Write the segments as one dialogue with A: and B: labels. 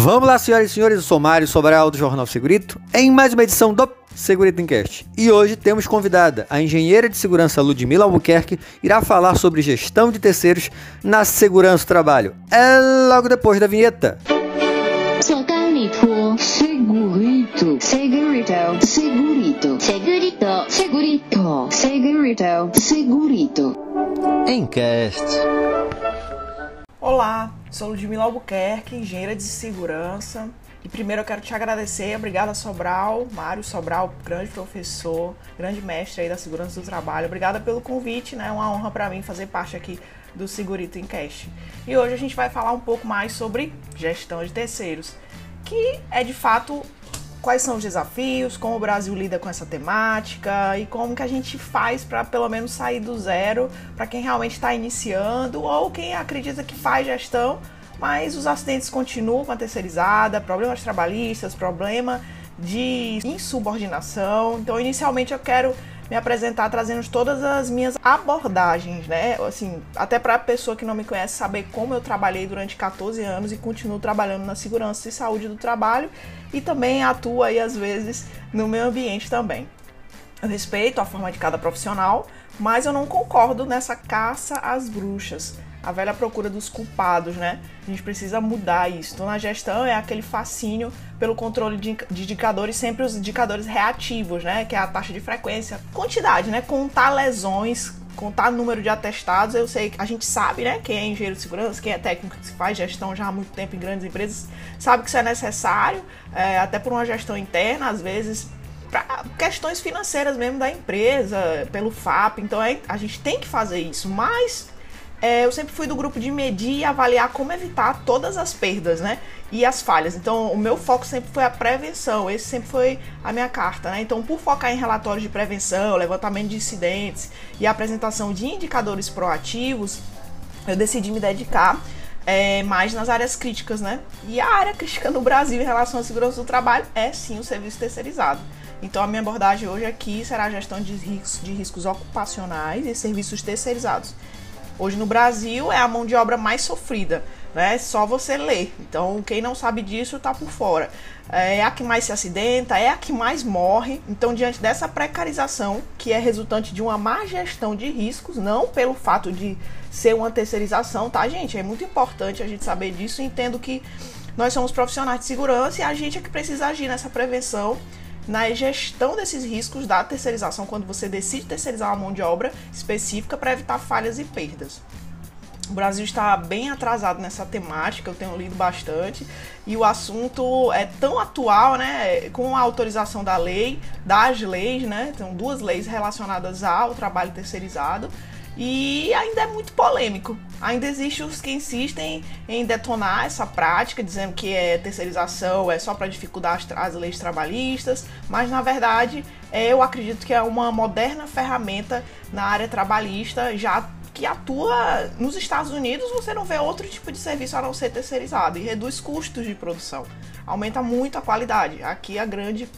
A: Vamos lá, senhoras e senhores, eu sou Mário Sobral do Jornal Segurito, em mais uma edição do Segurito Encast. E hoje temos convidada a engenheira de segurança Ludmila Albuquerque, irá falar sobre gestão de terceiros na segurança do trabalho. É logo depois da vinheta.
B: Segurito, segurito, segurito, segurito, segurito, segurito, segurito, segurito.
A: Encast.
C: Olá, sou Ludmila Albuquerque, engenheira de segurança. E primeiro eu quero te agradecer, obrigada Sobral, Mário Sobral, grande professor, grande mestre aí da segurança do trabalho. Obrigada pelo convite, né? É uma honra para mim fazer parte aqui do Segurito Encast. E hoje a gente vai falar um pouco mais sobre gestão de terceiros, que é de fato quais são os desafios, como o Brasil lida com essa temática e como que a gente faz para pelo menos sair do zero para quem realmente está iniciando ou quem acredita que faz gestão, mas os acidentes continuam com a terceirizada, problemas trabalhistas, problema de insubordinação. Então, inicialmente eu quero me apresentar trazendo todas as minhas abordagens, né? Assim, até para a pessoa que não me conhece saber como eu trabalhei durante 14 anos e continuo trabalhando na segurança e saúde do trabalho e também atuo aí às vezes no meio ambiente também. Eu respeito a forma de cada profissional, mas eu não concordo nessa caça às bruxas a velha procura dos culpados, né? A gente precisa mudar isso. Então, na gestão é aquele fascínio pelo controle de indicadores, sempre os indicadores reativos, né? Que é a taxa de frequência, quantidade, né? Contar lesões, contar número de atestados. Eu sei que a gente sabe, né? Quem é engenheiro de segurança, quem é técnico que faz gestão já há muito tempo em grandes empresas, sabe que isso é necessário, é, até por uma gestão interna, às vezes para questões financeiras mesmo da empresa, pelo FAP. Então é, a gente tem que fazer isso, mas é, eu sempre fui do grupo de medir e avaliar como evitar todas as perdas, né? E as falhas. Então, o meu foco sempre foi a prevenção. Esse sempre foi a minha carta, né? Então, por focar em relatórios de prevenção, levantamento de incidentes e apresentação de indicadores proativos, eu decidi me dedicar é, mais nas áreas críticas, né? E a área crítica no Brasil em relação à segurança do trabalho é sim o serviço terceirizado. Então, a minha abordagem hoje aqui será a gestão de riscos, de riscos ocupacionais e serviços terceirizados. Hoje no Brasil é a mão de obra mais sofrida, né? Só você ler. Então, quem não sabe disso tá por fora. É a que mais se acidenta, é a que mais morre. Então, diante dessa precarização, que é resultante de uma má gestão de riscos, não pelo fato de ser uma terceirização, tá, gente? É muito importante a gente saber disso. Entendo que nós somos profissionais de segurança e a gente é que precisa agir nessa prevenção na gestão desses riscos da terceirização, quando você decide terceirizar uma mão de obra específica para evitar falhas e perdas. O Brasil está bem atrasado nessa temática, eu tenho lido bastante, e o assunto é tão atual, né, com a autorização da lei, das leis, né, tem duas leis relacionadas ao trabalho terceirizado, e ainda é muito polêmico. Ainda existe os que insistem em detonar essa prática, dizendo que é terceirização é só para dificultar as, as, leis trabalhistas, mas na verdade é, eu acredito que é uma moderna ferramenta na área trabalhista, já que atua nos Estados Unidos, você não vê outro tipo de serviço a não ser terceirizado e reduz custos de produção, aumenta muito a qualidade. Aqui a grande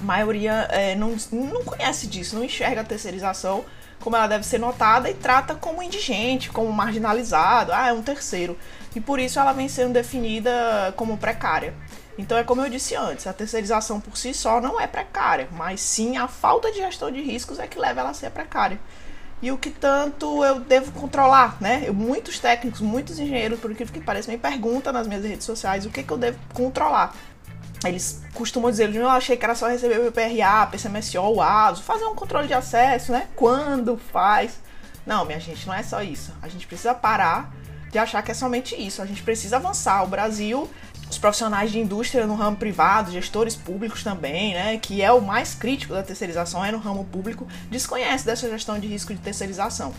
C: maioria é, não, não conhece disso, não enxerga a terceirização como ela deve ser notada e trata como indigente, como marginalizado, ah, é um terceiro. E por isso ela vem sendo definida como precária. Então é como eu disse antes, a terceirização por si só não é precária, mas sim a falta de gestão de riscos é que leva ela a ser precária. E o que tanto eu devo controlar, né? Eu, muitos técnicos, muitos engenheiros, por incrível que pareça, me perguntam nas minhas redes sociais o que, que eu devo controlar. Eles costumam dizer, eu achei que era só receber o PRA, PCMSO, o ASO, fazer um controle de acesso, né? Quando faz. Não, minha gente, não é só isso. A gente precisa parar de achar que é somente isso. A gente precisa avançar. O Brasil, os profissionais de indústria no ramo privado, gestores públicos também, né? Que é o mais crítico da terceirização, é no ramo público, desconhece dessa gestão de risco de terceirização.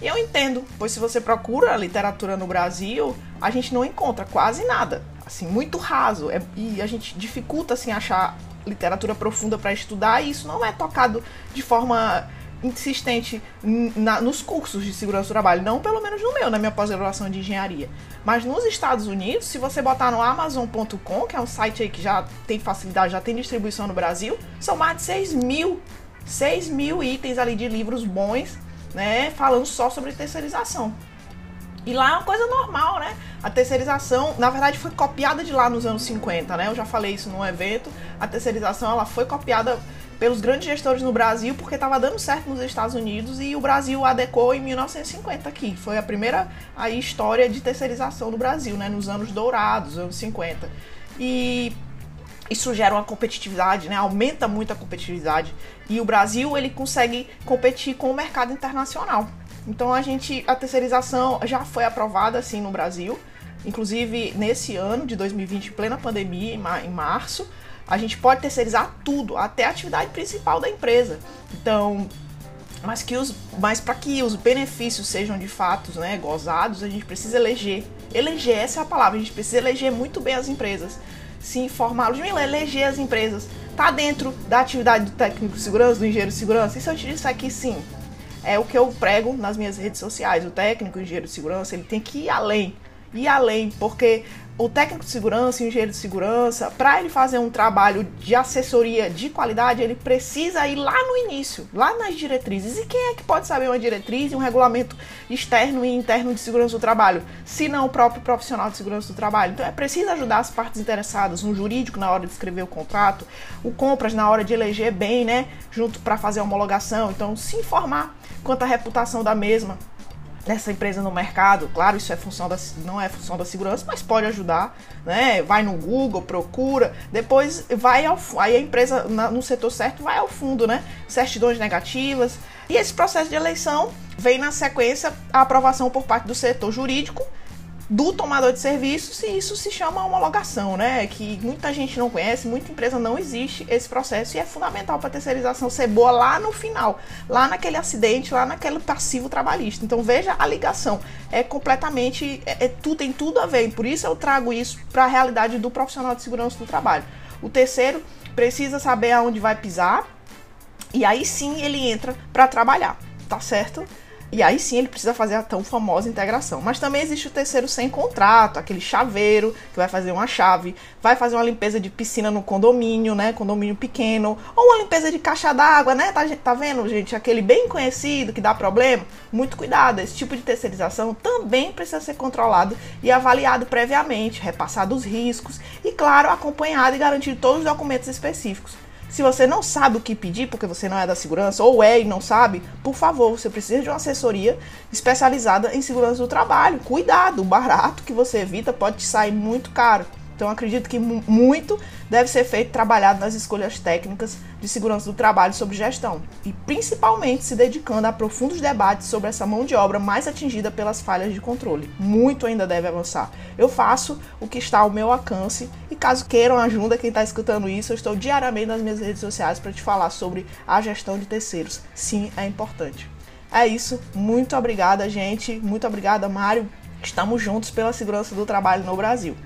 C: E eu entendo, pois se você procura literatura no Brasil, a gente não encontra quase nada assim, muito raso. É, e a gente dificulta assim achar literatura profunda para estudar e isso não é tocado de forma insistente na, nos cursos de segurança do trabalho, não pelo menos no meu, na minha pós-graduação de engenharia. Mas nos Estados Unidos, se você botar no Amazon.com, que é um site aí que já tem facilidade, já tem distribuição no Brasil, são mais de 6 mil, 6 mil itens ali de livros bons, né, falando só sobre terceirização. E lá é uma coisa normal, né? A terceirização, na verdade, foi copiada de lá nos anos 50, né? Eu já falei isso num evento. A terceirização ela foi copiada pelos grandes gestores no Brasil porque estava dando certo nos Estados Unidos e o Brasil adequou em 1950 aqui. Foi a primeira aí, história de terceirização no Brasil, né? Nos anos dourados, anos 50. E isso gera uma competitividade, né? Aumenta muito a competitividade e o Brasil ele consegue competir com o mercado internacional. Então a gente a terceirização já foi aprovada assim no Brasil, inclusive nesse ano de 2020, em plena pandemia, em março, a gente pode terceirizar tudo, até a atividade principal da empresa. Então, mas que os mas para que os benefícios sejam de fato, né, gozados, a gente precisa eleger. Eleger essa é a palavra, a gente precisa eleger muito bem as empresas se informar. Eleger as empresas. Tá dentro da atividade do técnico de segurança, do engenheiro de segurança? E se eu te disser que sim? É o que eu prego nas minhas redes sociais. O técnico, o engenheiro de segurança, ele tem que ir além. Ir além, porque o técnico de segurança o engenheiro de segurança, para ele fazer um trabalho de assessoria de qualidade, ele precisa ir lá no início, lá nas diretrizes. E quem é que pode saber uma diretriz e um regulamento externo e interno de segurança do trabalho, se não o próprio profissional de segurança do trabalho? Então é preciso ajudar as partes interessadas, um jurídico na hora de escrever o contrato, o compras na hora de eleger bem, né, junto para fazer a homologação. Então se informar quanto à reputação da mesma, essa empresa no mercado, claro, isso é função da, não é função da segurança, mas pode ajudar, né? Vai no Google, procura, depois vai ao aí a empresa na, no setor certo vai ao fundo, né? Certidões negativas. E esse processo de eleição vem na sequência a aprovação por parte do setor jurídico do tomador de serviços e isso se chama homologação, né? Que muita gente não conhece, muita empresa não existe esse processo e é fundamental para a terceirização ser boa lá no final, lá naquele acidente, lá naquele passivo trabalhista. Então veja a ligação, é completamente, é, é tudo tem tudo a ver. Por isso eu trago isso para a realidade do profissional de segurança do trabalho. O terceiro precisa saber aonde vai pisar e aí sim ele entra para trabalhar, tá certo? E aí sim ele precisa fazer a tão famosa integração. Mas também existe o terceiro sem contrato, aquele chaveiro que vai fazer uma chave, vai fazer uma limpeza de piscina no condomínio, né? Condomínio pequeno, ou uma limpeza de caixa d'água, né? Tá, tá vendo, gente? Aquele bem conhecido que dá problema. Muito cuidado, esse tipo de terceirização também precisa ser controlado e avaliado previamente, repassado os riscos e, claro, acompanhado e garantido todos os documentos específicos. Se você não sabe o que pedir, porque você não é da segurança, ou é e não sabe, por favor, você precisa de uma assessoria especializada em segurança do trabalho. Cuidado, o barato que você evita pode te sair muito caro. Então acredito que muito deve ser feito trabalhado nas escolhas técnicas de segurança do trabalho sobre gestão e principalmente se dedicando a profundos debates sobre essa mão de obra mais atingida pelas falhas de controle. Muito ainda deve avançar. Eu faço o que está ao meu alcance e caso queiram ajuda quem está escutando isso, eu estou diariamente nas minhas redes sociais para te falar sobre a gestão de terceiros. Sim, é importante. É isso. Muito obrigada, gente. Muito obrigada, Mário. Estamos juntos pela segurança do trabalho no Brasil.